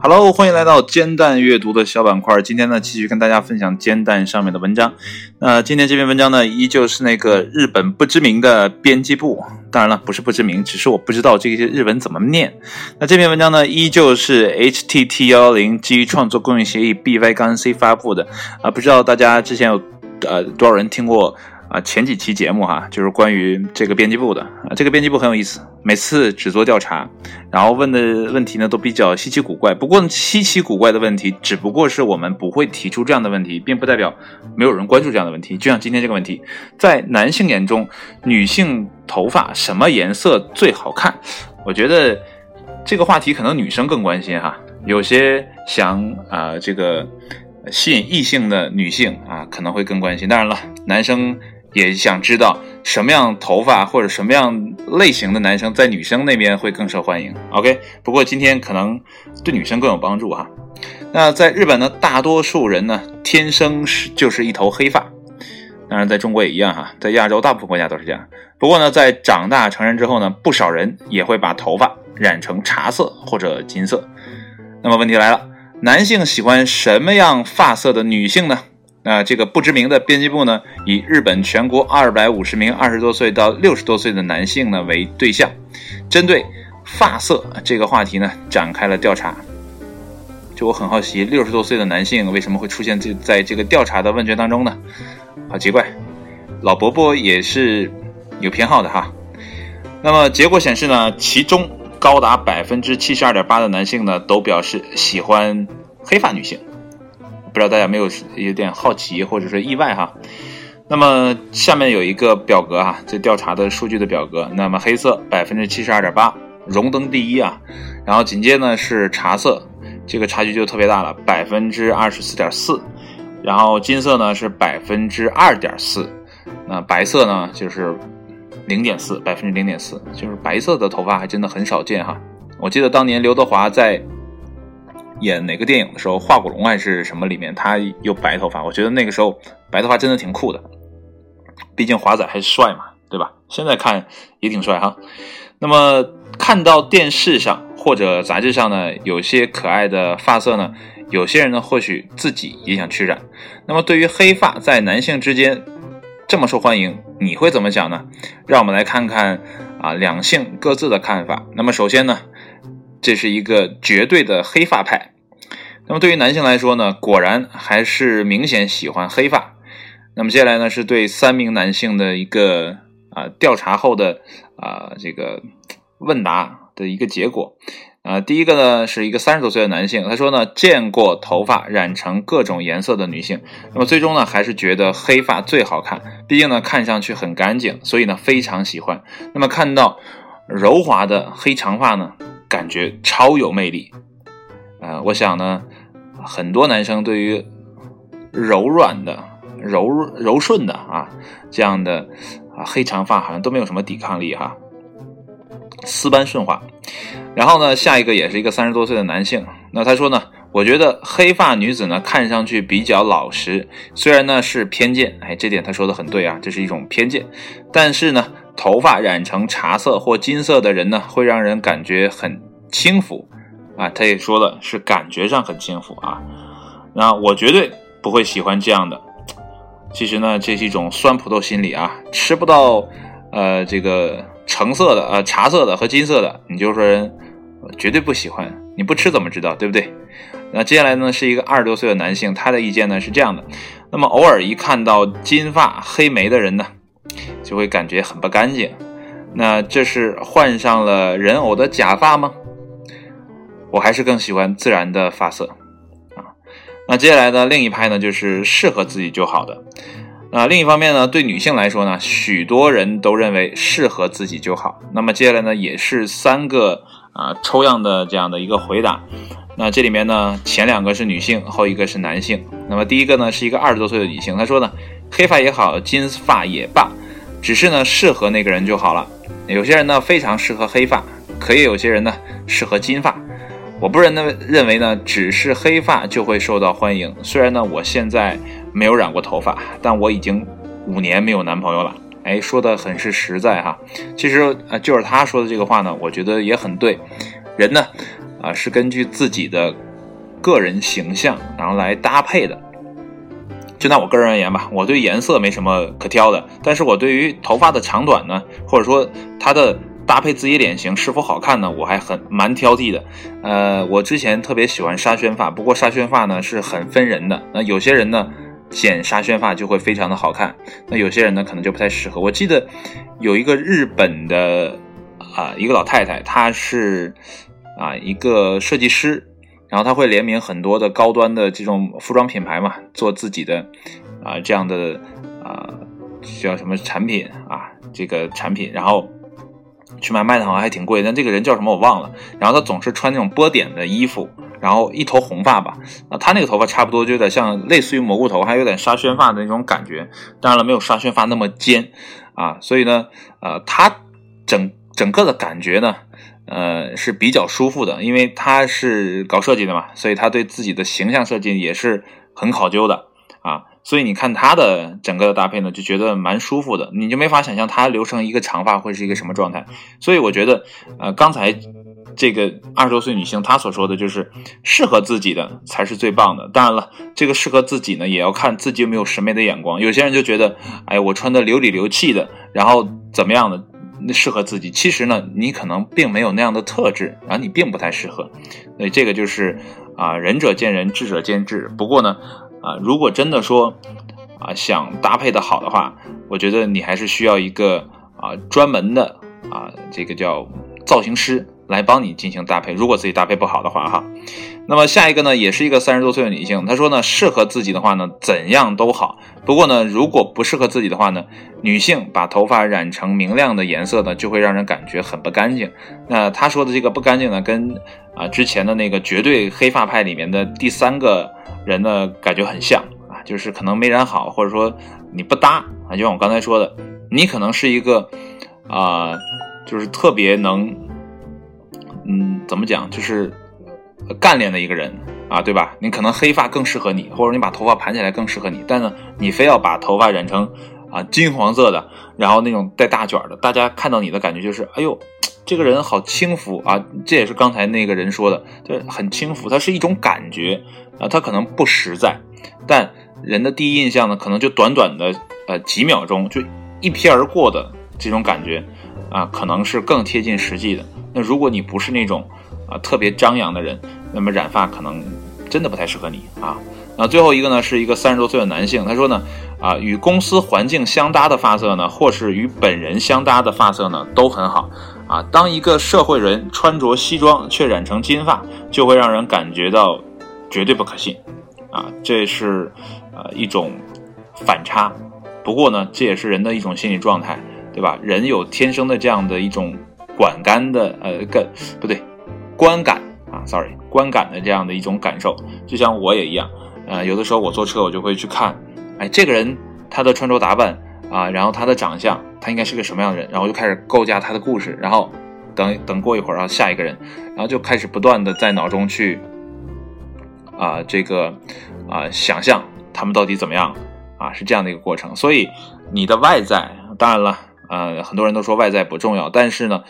Hello，欢迎来到煎蛋阅读的小板块。今天呢，继续跟大家分享煎蛋上面的文章。那今天这篇文章呢，依旧是那个日本不知名的编辑部。当然了，不是不知名，只是我不知道这些日文怎么念。那这篇文章呢，依旧是 HTT 幺幺零基于创作公用协议 BY 杠 C 发布的。啊，不知道大家之前有呃多少人听过？啊，前几期节目哈，就是关于这个编辑部的啊，这个编辑部很有意思，每次只做调查，然后问的问题呢都比较稀奇古怪。不过稀奇古怪的问题，只不过是我们不会提出这样的问题，并不代表没有人关注这样的问题。就像今天这个问题，在男性眼中，女性头发什么颜色最好看？我觉得这个话题可能女生更关心哈，有些想啊这个吸引异性的女性啊可能会更关心。当然了，男生。也想知道什么样头发或者什么样类型的男生在女生那边会更受欢迎。OK，不过今天可能对女生更有帮助哈。那在日本呢，大多数人呢天生是就是一头黑发，当然在中国也一样哈，在亚洲大部分国家都是这样。不过呢，在长大成人之后呢，不少人也会把头发染成茶色或者金色。那么问题来了，男性喜欢什么样发色的女性呢？那这个不知名的编辑部呢，以日本全国二百五十名二十多岁到六十多岁的男性呢为对象，针对发色这个话题呢展开了调查。就我很好奇，六十多岁的男性为什么会出现这在这个调查的问卷当中呢？好奇怪，老伯伯也是有偏好的哈。那么结果显示呢，其中高达百分之七十二点八的男性呢都表示喜欢黑发女性。不知道大家没有有点好奇或者说意外哈？那么下面有一个表格哈，这调查的数据的表格。那么黑色百分之七十二点八，荣登第一啊。然后紧接呢是茶色，这个差距就特别大了，百分之二十四点四。然后金色呢是百分之二点四，那白色呢就是零点四，百分之零点四，就是白色的头发还真的很少见哈。我记得当年刘德华在。演哪个电影的时候，化骨龙还是什么里面，他有白头发。我觉得那个时候白头发真的挺酷的，毕竟华仔还是帅嘛，对吧？现在看也挺帅哈。那么看到电视上或者杂志上呢，有些可爱的发色呢，有些人呢或许自己也想去染。那么对于黑发在男性之间这么受欢迎，你会怎么想呢？让我们来看看啊两性各自的看法。那么首先呢，这是一个绝对的黑发派。那么对于男性来说呢，果然还是明显喜欢黑发。那么接下来呢，是对三名男性的一个啊调查后的啊这个问答的一个结果。啊，第一个呢是一个三十多岁的男性，他说呢见过头发染成各种颜色的女性，那么最终呢还是觉得黑发最好看，毕竟呢看上去很干净，所以呢非常喜欢。那么看到柔滑的黑长发呢，感觉超有魅力。呃，我想呢，很多男生对于柔软的、柔柔顺的啊这样的啊黑长发好像都没有什么抵抗力哈，丝般顺滑。然后呢，下一个也是一个三十多岁的男性，那他说呢，我觉得黑发女子呢看上去比较老实，虽然呢是偏见，哎，这点他说的很对啊，这是一种偏见，但是呢，头发染成茶色或金色的人呢，会让人感觉很轻浮。啊，他也说了，是感觉上很轻浮啊。那我绝对不会喜欢这样的。其实呢，这是一种酸葡萄心理啊。吃不到呃这个橙色的、呃茶色的和金色的，你就说人绝对不喜欢。你不吃怎么知道，对不对？那接下来呢，是一个二十多岁的男性，他的意见呢是这样的。那么偶尔一看到金发黑眉的人呢，就会感觉很不干净。那这是换上了人偶的假发吗？我还是更喜欢自然的发色，啊，那接下来呢，另一派呢就是适合自己就好的，那另一方面呢，对女性来说呢，许多人都认为适合自己就好。那么接下来呢，也是三个啊抽样的这样的一个回答，那这里面呢，前两个是女性，后一个是男性。那么第一个呢，是一个二十多岁的女性，她说呢，黑发也好，金发也罢，只是呢适合那个人就好了。有些人呢非常适合黑发，可以有些人呢适合金发。我不认认认为呢，只是黑发就会受到欢迎。虽然呢，我现在没有染过头发，但我已经五年没有男朋友了。哎，说的很是实在哈。其实呃，就是他说的这个话呢，我觉得也很对。人呢，啊，是根据自己的个人形象然后来搭配的。就拿我个人而言吧，我对颜色没什么可挑的，但是我对于头发的长短呢，或者说它的搭配自己脸型是否好看呢，我还很蛮挑剔的。呃，我之前特别喜欢沙宣发，不过沙宣发呢是很分人的，那有些人呢剪沙宣发就会非常的好看，那有些人呢可能就不太适合。我记得有一个日本的啊一个老太太，她是啊一个设计师。然后她会联名很多的高端的这种服装品牌嘛，做自己的啊这样的啊叫什么产品啊这个产品，然后去买卖的好像还挺贵，但这个人叫什么我忘了。然后他总是穿那种波点的衣服，然后一头红发吧，啊他那个头发差不多就有点像类似于蘑菇头，还有点沙宣发的那种感觉，当然了没有沙宣发那么尖啊，所以呢呃他整整个的感觉呢。呃，是比较舒服的，因为他是搞设计的嘛，所以他对自己的形象设计也是很考究的。所以你看他的整个的搭配呢，就觉得蛮舒服的，你就没法想象他留成一个长发会是一个什么状态。所以我觉得，呃，刚才这个二十多岁女性她所说的就是适合自己的才是最棒的。当然了，这个适合自己呢，也要看自己有没有审美的眼光。有些人就觉得，哎，我穿的流里流气的，然后怎么样的？那适合自己，其实呢，你可能并没有那样的特质，然后你并不太适合，所以这个就是啊，仁者见仁，智者见智。不过呢，啊，如果真的说啊想搭配的好的话，我觉得你还是需要一个啊专门的啊这个叫造型师。来帮你进行搭配，如果自己搭配不好的话，哈，那么下一个呢，也是一个三十多岁的女性，她说呢，适合自己的话呢，怎样都好。不过呢，如果不适合自己的话呢，女性把头发染成明亮的颜色呢，就会让人感觉很不干净。那她说的这个不干净呢，跟啊之前的那个绝对黑发派里面的第三个人呢，感觉很像啊，就是可能没染好，或者说你不搭啊，就像我刚才说的，你可能是一个啊，就是特别能。嗯，怎么讲？就是干练的一个人啊，对吧？你可能黑发更适合你，或者你把头发盘起来更适合你。但是你非要把头发染成啊金黄色的，然后那种带大卷的，大家看到你的感觉就是，哎呦，这个人好轻浮啊！这也是刚才那个人说的，就很轻浮，它是一种感觉啊，它可能不实在。但人的第一印象呢，可能就短短的呃几秒钟就一瞥而过的这种感觉啊，可能是更贴近实际的。那如果你不是那种啊特别张扬的人，那么染发可能真的不太适合你啊。那最后一个呢，是一个三十多岁的男性，他说呢，啊与公司环境相搭的发色呢，或是与本人相搭的发色呢，都很好啊。当一个社会人穿着西装却染成金发，就会让人感觉到绝对不可信啊。这是呃一种反差，不过呢，这也是人的一种心理状态，对吧？人有天生的这样的一种。管干的呃感不对，观感啊，sorry，观感的这样的一种感受，就像我也一样，呃，有的时候我坐车我就会去看，哎，这个人他的穿着打扮啊，然后他的长相，他应该是个什么样的人，然后就开始构架他的故事，然后等等过一会儿啊，下一个人，然后就开始不断的在脑中去啊这个啊想象他们到底怎么样啊，是这样的一个过程，所以你的外在，当然了。呃，很多人都说外在不重要，但是呢，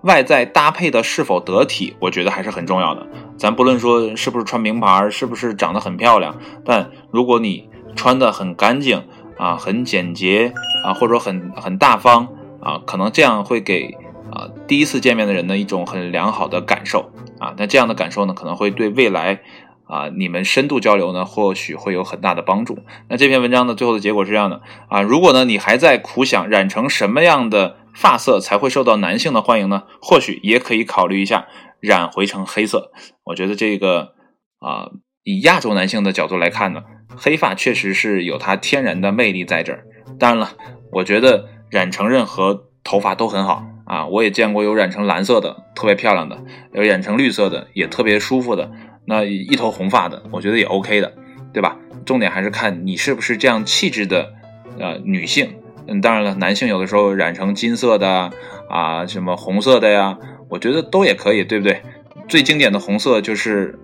外在搭配的是否得体，我觉得还是很重要的。咱不论说是不是穿名牌，是不是长得很漂亮，但如果你穿的很干净啊，很简洁啊，或者说很很大方啊，可能这样会给啊第一次见面的人呢一种很良好的感受啊。那这样的感受呢，可能会对未来。啊，你们深度交流呢，或许会有很大的帮助。那这篇文章呢，最后的结果是这样的啊，如果呢你还在苦想染成什么样的发色才会受到男性的欢迎呢？或许也可以考虑一下染回成黑色。我觉得这个啊，以亚洲男性的角度来看呢，黑发确实是有它天然的魅力在这儿。当然了，我觉得染成任何头发都很好啊，我也见过有染成蓝色的特别漂亮的，有染成绿色的也特别舒服的。那一头红发的，我觉得也 OK 的，对吧？重点还是看你是不是这样气质的，呃，女性。嗯，当然了，男性有的时候染成金色的啊，什么红色的呀，我觉得都也可以，对不对？最经典的红色就是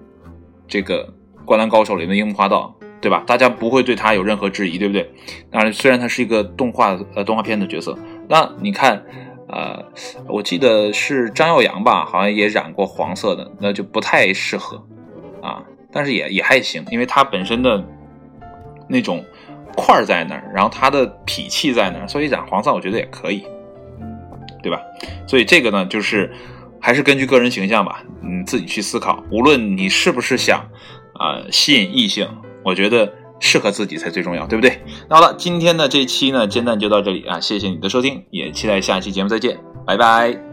这个《灌篮高手》里的樱木花道对吧？大家不会对他有任何质疑，对不对？当然，虽然他是一个动画呃动画片的角色，那你看，呃，我记得是张耀扬吧，好像也染过黄色的，那就不太适合啊。但是也也还行，因为它本身的那种块儿在那儿，然后它的脾气在那儿，所以染黄色我觉得也可以，对吧？所以这个呢，就是还是根据个人形象吧，你自己去思考。无论你是不是想啊吸引异性，我觉得适合自己才最重要，对不对？那好了，今天的这期呢煎蛋就到这里啊，谢谢你的收听，也期待下期节目再见，拜拜。